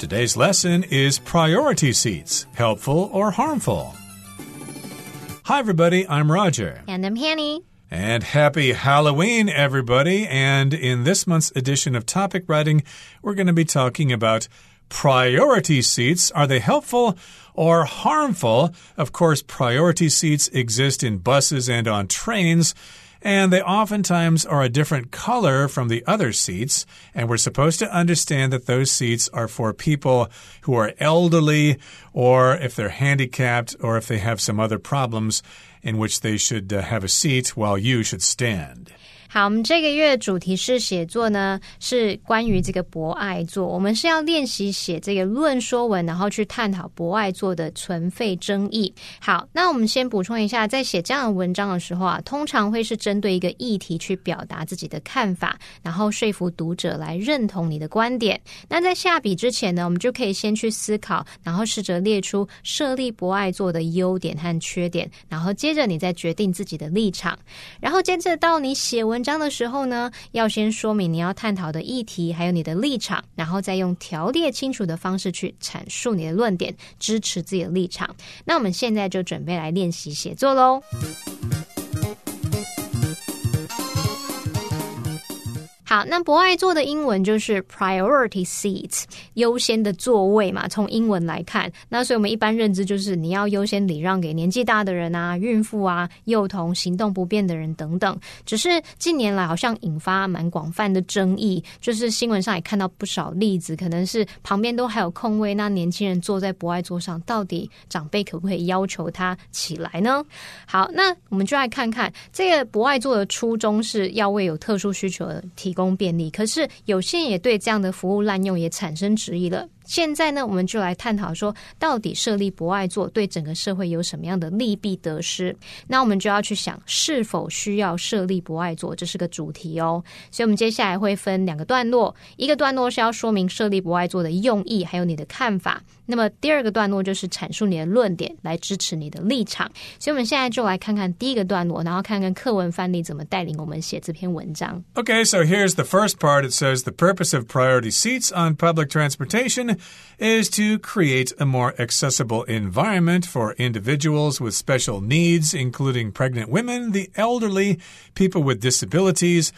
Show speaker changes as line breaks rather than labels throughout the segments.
Today's lesson is priority seats, helpful or harmful. Hi, everybody, I'm Roger.
And I'm Hanny.
And happy Halloween, everybody. And in this month's edition of Topic Writing, we're going to be talking about priority seats. Are they helpful or harmful? Of course, priority seats exist in buses and on trains and they oftentimes are a different color from the other seats. And we're supposed to understand that those seats are for people who are elderly, or if they're handicapped, or if they have some other problems in which they should uh, have a seat while you should stand.
好，我们这个月主题是写作呢，是关于这个博爱座。我们是要练习写这个论说文，然后去探讨博爱座的存废争议。好，那我们先补充一下，在写这样的文章的时候啊，通常会是针对一个议题去表达自己的看法，然后说服读者来认同你的观点。那在下笔之前呢，我们就可以先去思考，然后试着列出设立博爱座的优点和缺点，然后接着你再决定自己的立场，然后接着到你写文。文章的时候呢，要先说明你要探讨的议题，还有你的立场，然后再用条列清楚的方式去阐述你的论点，支持自己的立场。那我们现在就准备来练习写作喽。好，那博爱座的英文就是 priority seat，优先的座位嘛。从英文来看，那所以我们一般认知就是你要优先礼让给年纪大的人啊、孕妇啊、幼童、行动不便的人等等。只是近年来好像引发蛮广泛的争议，就是新闻上也看到不少例子，可能是旁边都还有空位，那年轻人坐在博爱座上，到底长辈可不可以要求他起来呢？好，那我们就来看看这个博爱座的初衷是要为有特殊需求的提供。供便利，可是有些人也对这样的服务滥用也产生质疑了。现在呢，我们就来探讨说，到底设立博爱座对整个社会有什么样的利弊得失？那我们就要去想，是否需要设立博爱座，这是个主题哦。所以，我们接下来会分两个段落，一个段落是要说明设立博爱座的用意，还有你的看法。那么，第二个段落就是阐述你的论点，来支持你的立场。所以，我们现在就来看看第一个段落，然后看看课文范例怎么带领我们写这篇文章。
Okay, so here's the first part. It says the purpose of priority seats on public transportation. Is to create a more accessible environment for individuals with special needs, including pregnant women, the elderly, people with disabilities,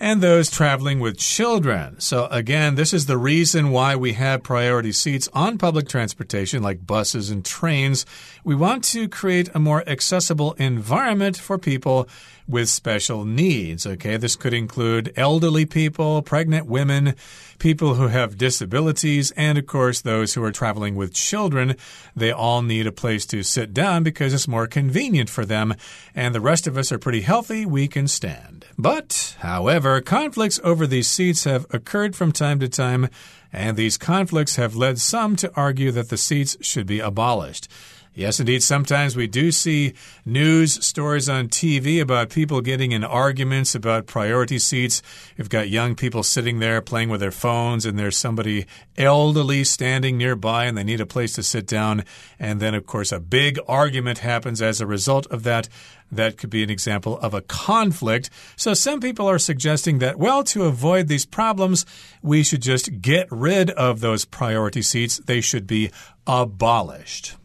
and those traveling with children. So, again, this is the reason why we have priority seats on public transportation like buses and trains. We want to create a more accessible environment for people with special needs. Okay, this could include elderly people, pregnant women, people who have disabilities, and of course, those who are traveling with children. They all need a place to sit down because it's more convenient for them, and the rest of us are pretty healthy, we can stand. But, however, conflicts over these seats have occurred from time to time, and these conflicts have led some to argue that the seats should be abolished. Yes, indeed. Sometimes we do see news stories on TV about people getting in arguments about priority seats. You've got young people sitting there playing with their phones, and there's somebody elderly standing nearby, and they need a place to sit down. And then, of course, a big argument happens as a result of that. That could be an example of a conflict. So, some people are suggesting that, well, to avoid these problems, we should just get rid of those priority seats. They should be abolished.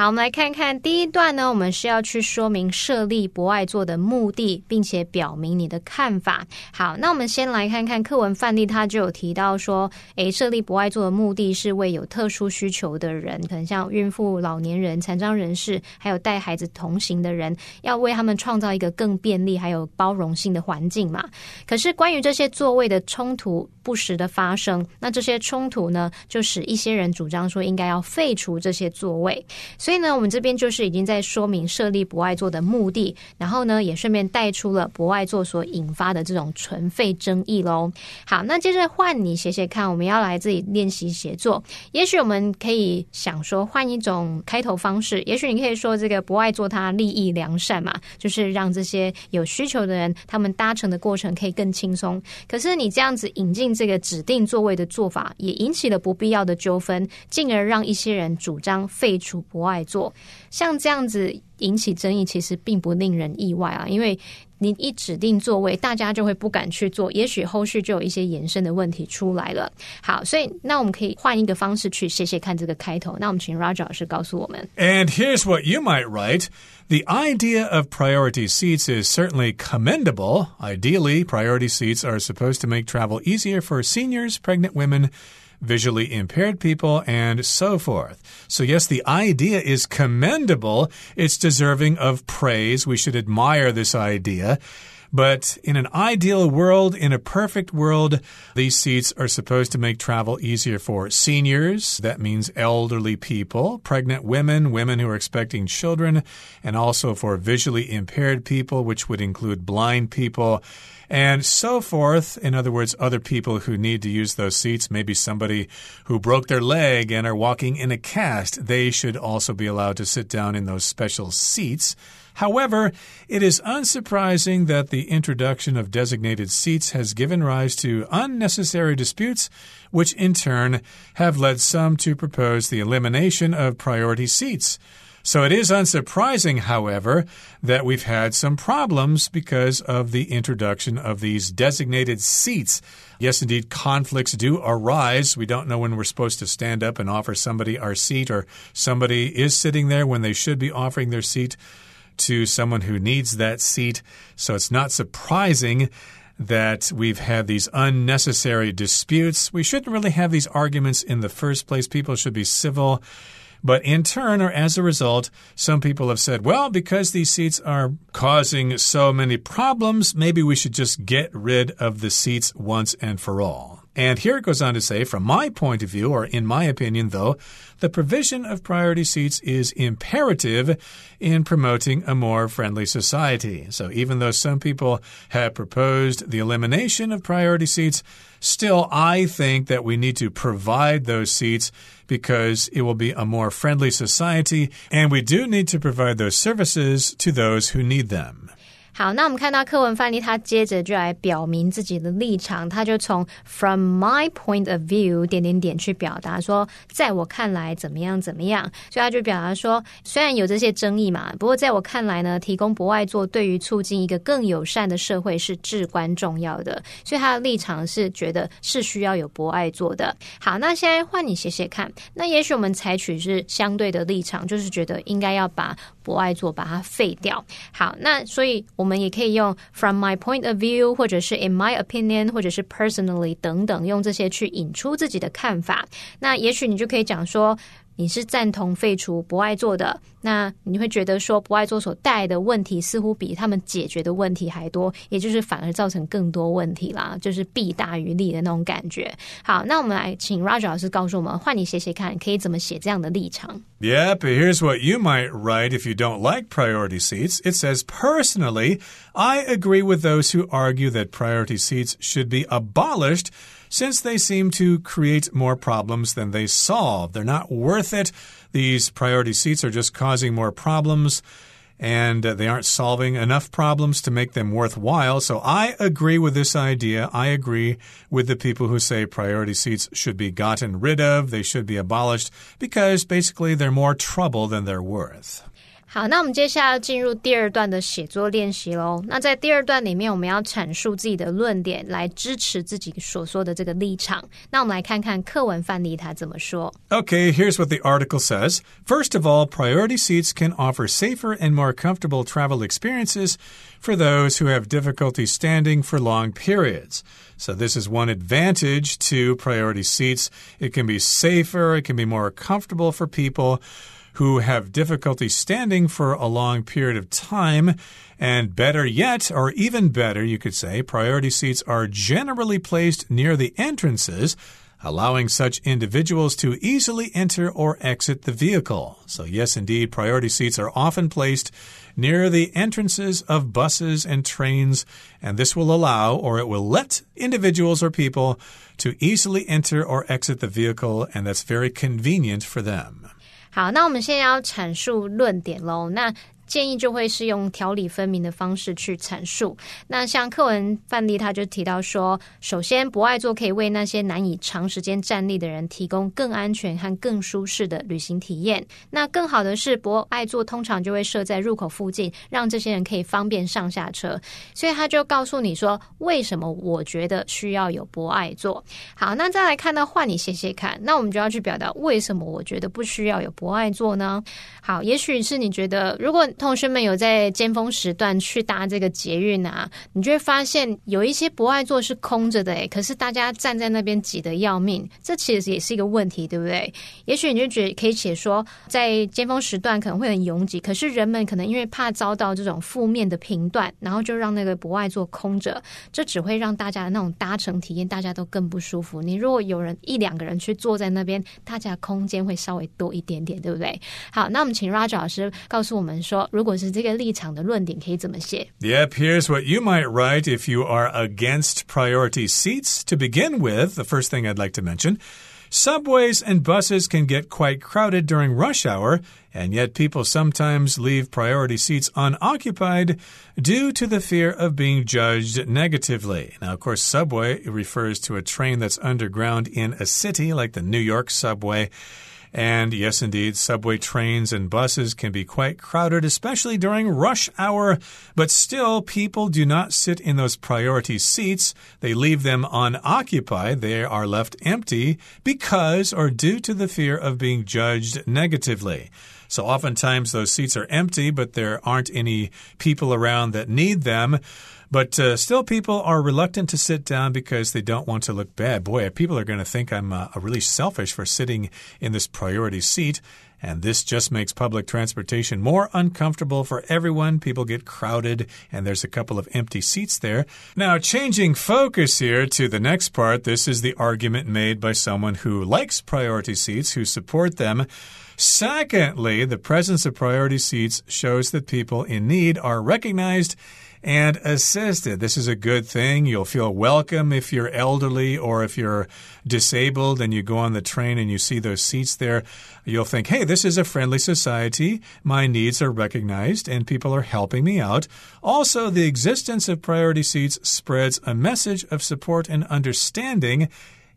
好，我们来看看第一段呢。我们是要去说明设立博爱座的目的，并且表明你的看法。好，那我们先来看看课文范例，它就有提到说，诶，设立博爱座的目的是为有特殊需求的人，可能像孕妇、老年人、残障人士，还有带孩子同行的人，要为他们创造一个更便利还有包容性的环境嘛。可是关于这些座位的冲突不时的发生，那这些冲突呢，就使一些人主张说应该要废除这些座位。所所以呢，我们这边就是已经在说明设立博爱座的目的，然后呢，也顺便带出了博爱座所引发的这种存废争议喽。好，那接着换你写写看，我们要来自己练习写作。也许我们可以想说换一种开头方式，也许你可以说这个博爱座它利益良善嘛，就是让这些有需求的人他们搭乘的过程可以更轻松。可是你这样子引进这个指定座位的做法，也引起了不必要的纠纷，进而让一些人主张废除博爱。做像这样子引起争议，其实并不令人意外啊，因为 你一指定座位，大家就会不敢去坐，也许后续就有一些延伸的问题出来了。好，所以那我们可以换一个方式去写写看这个开头。那我们请 Roger 老师告诉我们。
And here's what you might write. The idea of priority seats is certainly commendable. Ideally, priority seats are supposed to make travel easier for seniors, pregnant women, visually impaired people, and so forth. So, yes, the idea is commendable. It's deserving of praise. We should admire this idea. But in an ideal world, in a perfect world, these seats are supposed to make travel easier for seniors. That means elderly people, pregnant women, women who are expecting children, and also for visually impaired people, which would include blind people and so forth. In other words, other people who need to use those seats, maybe somebody who broke their leg and are walking in a cast, they should also be allowed to sit down in those special seats. However, it is unsurprising that the introduction of designated seats has given rise to unnecessary disputes, which in turn have led some to propose the elimination of priority seats. So it is unsurprising, however, that we've had some problems because of the introduction of these designated seats. Yes, indeed, conflicts do arise. We don't know when we're supposed to stand up and offer somebody our seat, or somebody is sitting there when they should be offering their seat to someone who needs that seat. So it's not surprising that we've had these unnecessary disputes. We shouldn't really have these arguments in the first place. People should be civil. But in turn, or as a result, some people have said, well, because these seats are causing so many problems, maybe we should just get rid of the seats once and for all. And here it goes on to say, from my point of view, or in my opinion, though, the provision of priority seats is imperative in promoting a more friendly society. So even though some people have proposed the elimination of priority seats, still, I think that we need to provide those seats because it will be a more friendly society, and we do need to provide those services to those who need them.
好，那我们看到课文范例，他接着就来表明自己的立场，他就从 from my point of view 点点点去表达说，在我看来怎么样怎么样，所以他就表达说，虽然有这些争议嘛，不过在我看来呢，提供博爱座对于促进一个更友善的社会是至关重要的，所以他的立场是觉得是需要有博爱座的。好，那现在换你写写看，那也许我们采取是相对的立场，就是觉得应该要把博爱座把它废掉。好，那所以。我们也可以用 from my point of view，或者是 in my opinion，或者是 personally 等等，用这些去引出自己的看法。那也许你就可以讲说。你是赞同废除不爱做的，那你会觉得说不爱做所带来的问题似乎比他们解决的问题还多，也就是反而造成更多问题啦，就是弊大于利的那种感觉。好，那我们来请 Roger 老师告诉我们，换你写写看，可以怎么写这样的立场
？Yeah, but here's what you might write if you don't like priority seats. It says, personally, I agree with those who argue that priority seats should be abolished since they seem to create more problems than they solve. They're not worth it. These priority seats are just causing more problems and uh, they aren't solving enough problems to make them worthwhile. So I agree with this idea. I agree with the people who say priority seats should be gotten rid of, they should be abolished, because basically they're more trouble than they're worth.
好，那我们接下来进入第二段的写作练习喽。那在第二段里面，我们要阐述自己的论点，来支持自己所说的这个立场。那我们来看看课文范例它怎么说。
Okay, here's what the article says. First of all, priority seats can offer safer and more comfortable travel experiences for those who have difficulty standing for long periods. So, this is one advantage to priority seats. It can be safer, it can be more comfortable for people who have difficulty standing for a long period of time. And better yet, or even better, you could say, priority seats are generally placed near the entrances allowing such individuals to easily enter or exit the vehicle. So, yes, indeed, priority seats are often placed near the entrances of buses and trains, and this will allow or it will let individuals or people to easily enter or exit the vehicle, and that's very convenient for them.
好，那我们现在要阐述论点喽。那建议就会是用条理分明的方式去阐述。那像课文范例，他就提到说，首先博爱座可以为那些难以长时间站立的人提供更安全和更舒适的旅行体验。那更好的是，博爱座通常就会设在入口附近，让这些人可以方便上下车。所以他就告诉你说，为什么我觉得需要有博爱座。好，那再来看到换你写写看，那我们就要去表达为什么我觉得不需要有博爱座呢？好，也许是你觉得，如果同学们有在尖峰时段去搭这个捷运啊，你就会发现有一些博爱座是空着的，诶，可是大家站在那边挤得要命，这其实也是一个问题，对不对？也许你就觉得可以写说，在尖峰时段可能会很拥挤，可是人们可能因为怕遭到这种负面的评断，然后就让那个博爱座空着，这只会让大家的那种搭乘体验大家都更不舒服。你如果有人一两个人去坐在那边，大家空间会稍微多一点点，对不对？好，那我们请 Roger 老师告诉我们说，如果是这个立场的论点，可以怎么写？
Yep, here's what you might write if you are against priority seats. To begin with, the first thing I'd like to mention. Subways and buses can get quite crowded during rush hour, and yet people sometimes leave priority seats unoccupied due to the fear of being judged negatively. Now, of course, subway refers to a train that's underground in a city like the New York subway. And yes, indeed, subway trains and buses can be quite crowded, especially during rush hour. But still, people do not sit in those priority seats. They leave them unoccupied. They are left empty because or due to the fear of being judged negatively. So oftentimes those seats are empty, but there aren't any people around that need them. But uh, still, people are reluctant to sit down because they don't want to look bad. Boy, people are going to think I'm uh, really selfish for sitting in this priority seat. And this just makes public transportation more uncomfortable for everyone. People get crowded, and there's a couple of empty seats there. Now, changing focus here to the next part, this is the argument made by someone who likes priority seats, who support them. Secondly, the presence of priority seats shows that people in need are recognized and assisted. This is a good thing. You'll feel welcome if you're elderly or if you're disabled and you go on the train and you see those seats there. You'll think, hey, this is a friendly society. My needs are recognized and people are helping me out. Also, the existence of priority seats spreads a message of support and understanding.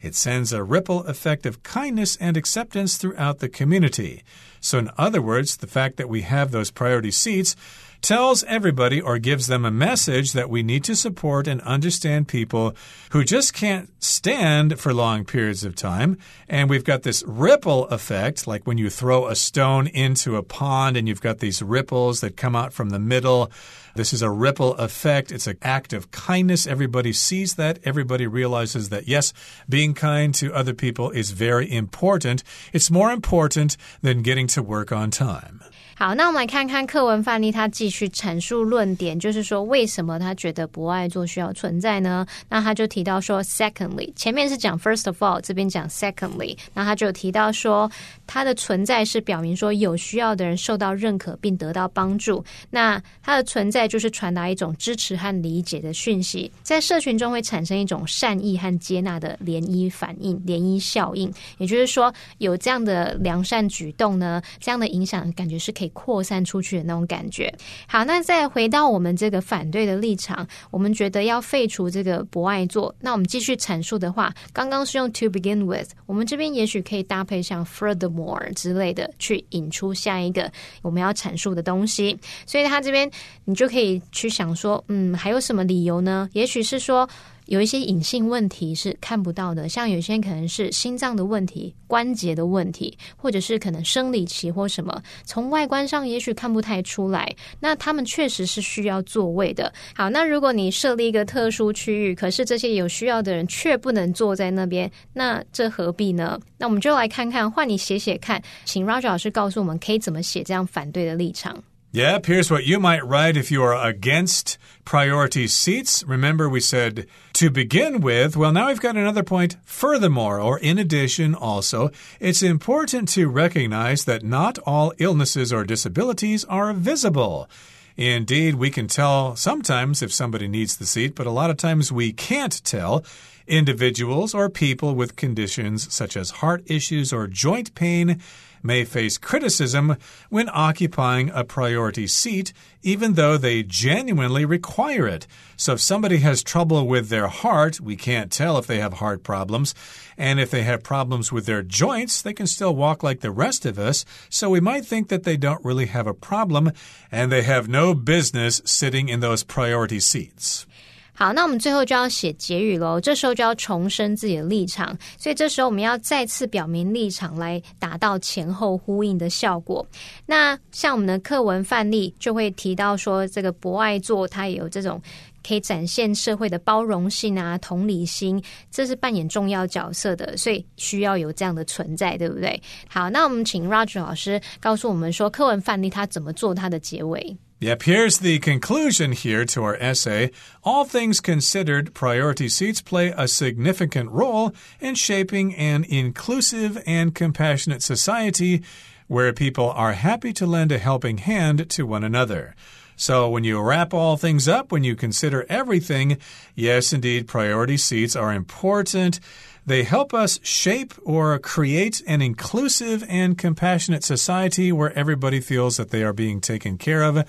It sends a ripple effect of kindness and acceptance throughout the community. So, in other words, the fact that we have those priority seats tells everybody or gives them a message that we need to support and understand people who just can't stand for long periods of time. And we've got this ripple effect, like when you throw a stone into a pond and you've got these ripples that come out from the middle. This is a ripple effect. It's an act of kindness. Everybody sees that. Everybody realizes that, yes, being kind to other people is very important. It's more important than getting to work on time.
好，那我们来看看课文范例，他继续阐述论点，就是说为什么他觉得博爱座需要存在呢？那他就提到说，secondly，前面是讲 first of all，这边讲 secondly，那他就提到说，它的存在是表明说有需要的人受到认可并得到帮助。那它的存在就是传达一种支持和理解的讯息，在社群中会产生一种善意和接纳的涟漪反应、涟漪效应。也就是说，有这样的良善举动呢，这样的影响感觉是可以。扩散出去的那种感觉。好，那再回到我们这个反对的立场，我们觉得要废除这个博爱座。那我们继续阐述的话，刚刚是用 to begin with，我们这边也许可以搭配像 furthermore 之类的，去引出下一个我们要阐述的东西。所以他这边你就可以去想说，嗯，还有什么理由呢？也许是说。有一些隐性问题是看不到的，像有些可能是心脏的问题、关节的问题，或者是可能生理期或什么，从外观上也许看不太出来。那他们确实是需要座位的。好，那如果你设立一个特殊区域，可是这些有需要的人却不能坐在那边，那这何必呢？那我们就来看看，换你写写看，请 Roger 老师告诉我们可以怎么写这样反对的立场。
Yep, here's what you might write if you are against priority seats. Remember, we said to begin with. Well, now we've got another point. Furthermore, or in addition, also, it's important to recognize that not all illnesses or disabilities are visible. Indeed, we can tell sometimes if somebody needs the seat, but a lot of times we can't tell. Individuals or people with conditions such as heart issues or joint pain may face criticism when occupying a priority seat, even though they genuinely require it. So, if somebody has trouble with their heart, we can't tell if they have heart problems. And if they have problems with their joints, they can still walk like the rest of us. So, we might think that they don't really have a problem and they have no business sitting in those priority seats.
好，那我们最后就要写结语喽。这时候就要重申自己的立场，所以这时候我们要再次表明立场，来达到前后呼应的效果。那像我们的课文范例就会提到说，这个博爱座它也有这种可以展现社会的包容性啊、同理心，这是扮演重要角色的，所以需要有这样的存在，对不对？好，那我们请 Roger 老师告诉我们说，课文范例它怎么做它的结尾。
Yep, here's the conclusion here to our essay. All things considered, priority seats play a significant role in shaping an inclusive and compassionate society where people are happy to lend a helping hand to one another. So, when you wrap all things up, when you consider everything, yes, indeed, priority seats are important. They help us shape or create an inclusive and compassionate society where everybody feels that they are being taken care of.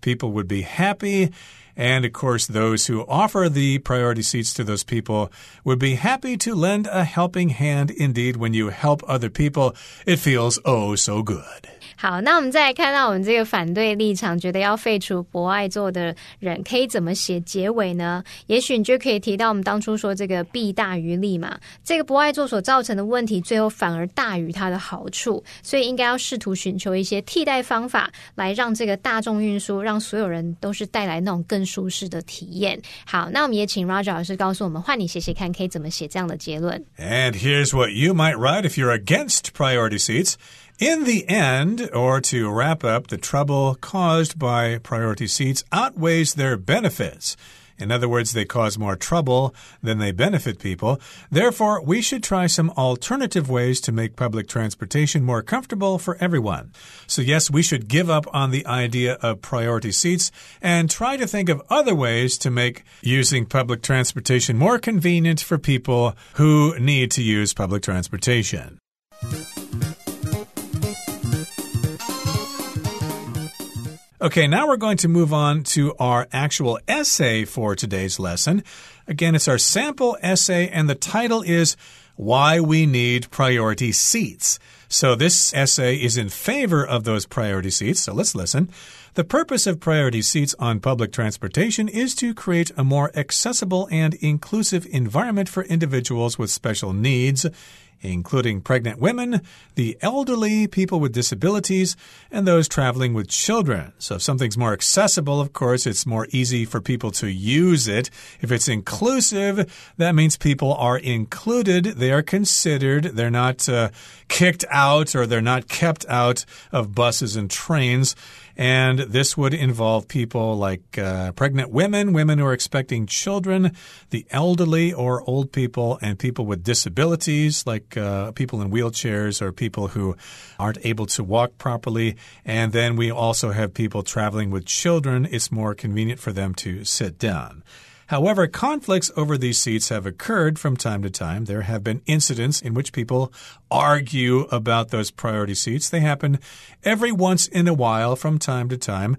People would be happy. And of course, those who offer the priority seats to those people would be happy to lend a helping hand. Indeed, when you help other people, it feels oh so good.
好，那我们再来看到我们这个反对立场，觉得要废除博爱座的人，可以怎么写结尾呢？也许你就可以提到我们当初说这个弊大于利嘛，这个博爱座所造成的问题，最后反而大于它的好处，所以应该要试图寻求一些替代方法，来让这个大众运输，让所有人都是带来那种更 舒适的体验。好，那我们也请 Roger 老师告诉我们，换你写写看，可以怎么写这样的结论？
And here's what you might write if you're against priority seats. In the end, or to wrap up, the trouble caused by priority seats outweighs their benefits. In other words, they cause more trouble than they benefit people. Therefore, we should try some alternative ways to make public transportation more comfortable for everyone. So, yes, we should give up on the idea of priority seats and try to think of other ways to make using public transportation more convenient for people who need to use public transportation. Okay, now we're going to move on to our actual essay for today's lesson. Again, it's our sample essay, and the title is Why We Need Priority Seats. So, this essay is in favor of those priority seats. So, let's listen. The purpose of priority seats on public transportation is to create a more accessible and inclusive environment for individuals with special needs including pregnant women, the elderly, people with disabilities, and those traveling with children. So if something's more accessible, of course, it's more easy for people to use it. If it's inclusive, that means people are included, they are considered, they're not uh, kicked out or they're not kept out of buses and trains. And this would involve people like uh, pregnant women, women who are expecting children, the elderly or old people, and people with disabilities like uh, people in wheelchairs or people who aren't able to walk properly. And then we also have people traveling with children. It's more convenient for them to sit down. However, conflicts over these seats have occurred from time to time. There have been incidents in which people argue about those priority seats. They happen every once in a while from time to time.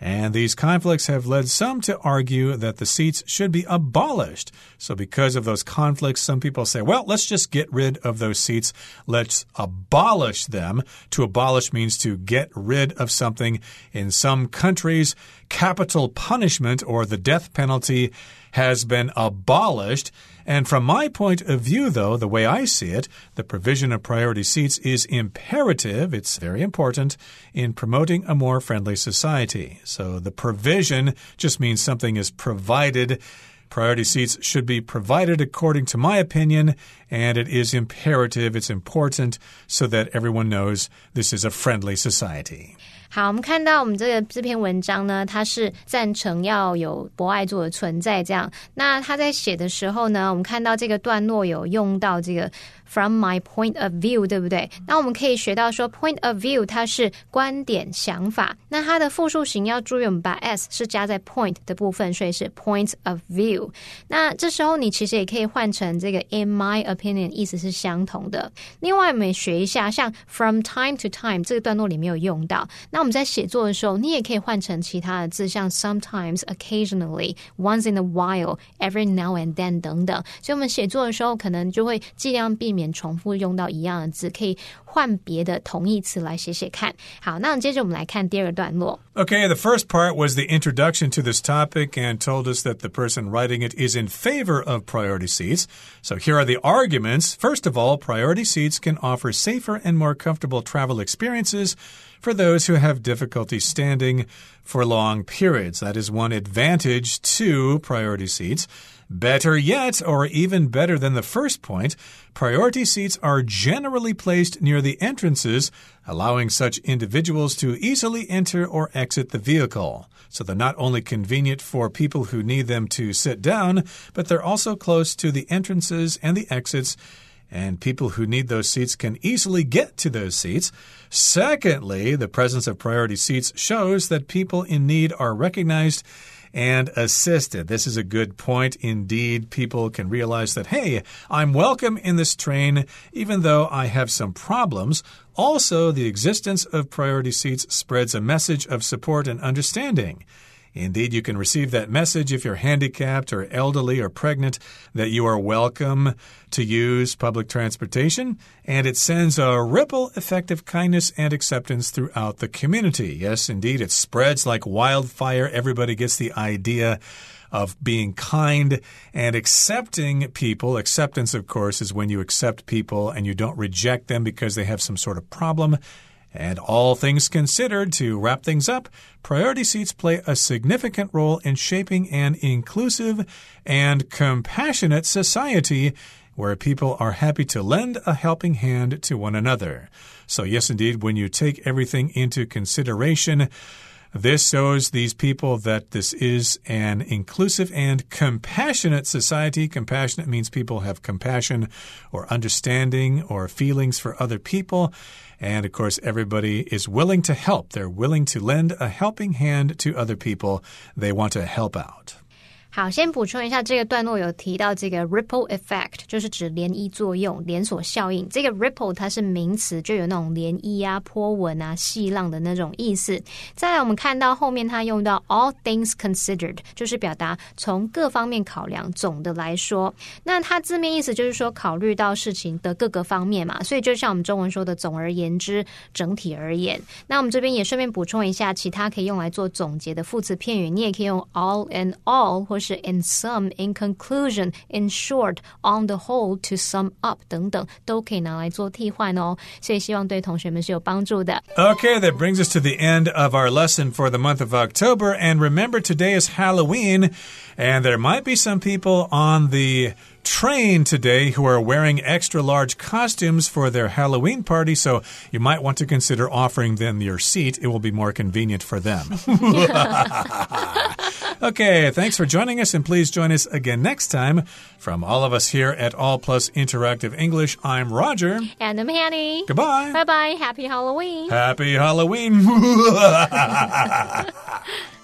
And these conflicts have led some to argue that the seats should be abolished. So, because of those conflicts, some people say, well, let's just get rid of those seats. Let's abolish them. To abolish means to get rid of something. In some countries, capital punishment or the death penalty has been abolished. And from my point of view, though, the way I see it, the provision of priority seats is imperative. It's very important in promoting a more friendly society. So the provision just means something is provided. Priority seats should be provided according to my opinion, and it is imperative, it's important so that everyone knows this is a friendly society.
好，我们看到我们这个这篇文章呢，它是赞成要有博爱座的存在。这样，那他在写的时候呢，我们看到这个段落有用到这个。From my point of view，对不对？那我们可以学到说，point of view 它是观点、想法。那它的复数形要注意，我们把 s 是加在 point 的部分，所以是 point of view。那这时候你其实也可以换成这个 in my opinion，意思是相同的。另外，我们学一下，像 from time to time 这个段落里面有用到。那我们在写作的时候，你也可以换成其他的字，像 sometimes、occasionally、once in a while、every now and then 等等。所以我们写作的时候，可能就会尽量避。免重复用到一样的字，可以换别的同义词来写写看。好，那接着我们来看第二个段落。
Okay, the first part was the introduction to this topic and told us that the person writing it is in favor of priority seats. So here are the arguments. First of all, priority seats can offer safer and more comfortable travel experiences for those who have difficulty standing for long periods. That is one advantage to priority seats. Better yet, or even better than the first point, priority seats are generally placed near the entrances, allowing such individuals to easily enter or exit the vehicle. So they're not only convenient for people who need them to sit down, but they're also close to the entrances and the exits and people who need those seats can easily get to those seats. Secondly, the presence of priority seats shows that people in need are recognized and assisted. This is a good point indeed. People can realize that, hey, I'm welcome in this train, even though I have some problems. Also, the existence of priority seats spreads a message of support and understanding. Indeed, you can receive that message if you're handicapped or elderly or pregnant that you are welcome to use public transportation, and it sends a ripple effect of kindness and acceptance throughout the community. Yes, indeed, it spreads like wildfire. Everybody gets the idea of being kind and accepting people. Acceptance, of course, is when you accept people and you don't reject them because they have some sort of problem. And all things considered, to wrap things up, priority seats play a significant role in shaping an inclusive and compassionate society where people are happy to lend a helping hand to one another. So, yes, indeed, when you take everything into consideration, this shows these people that this is an inclusive and compassionate society. Compassionate means people have compassion or understanding or feelings for other people. And of course, everybody is willing to help. They're willing to lend a helping hand to other people. They want to help out.
好，先补充一下，这个段落有提到这个 ripple effect，就是指涟漪作用、连锁效应。这个 ripple 它是名词，就有那种涟漪啊、波纹啊、细浪的那种意思。再来，我们看到后面它用到 all things considered，就是表达从各方面考量，总的来说。那它字面意思就是说，考虑到事情的各个方面嘛。所以就像我们中文说的，总而言之，整体而言。那我们这边也顺便补充一下，其他可以用来做总结的副词片语，你也可以用 all and all，或是是 in some, in conclusion, in short, on the whole, to sum up 等等，都可以拿来做替换哦。所以希望对同学们是有帮助的。
Okay, that brings us to the end of our lesson for the month of October. And remember, today is Halloween, and there might be some people on the train today who are wearing extra large costumes for their Halloween party, so you might want to consider offering them your seat. It will be more convenient for them. okay, thanks for joining us, and please join us again next time. From all of us here at All Plus Interactive English, I'm Roger.
And I'm Hanny.
Goodbye.
Bye bye. Happy Halloween.
Happy Halloween.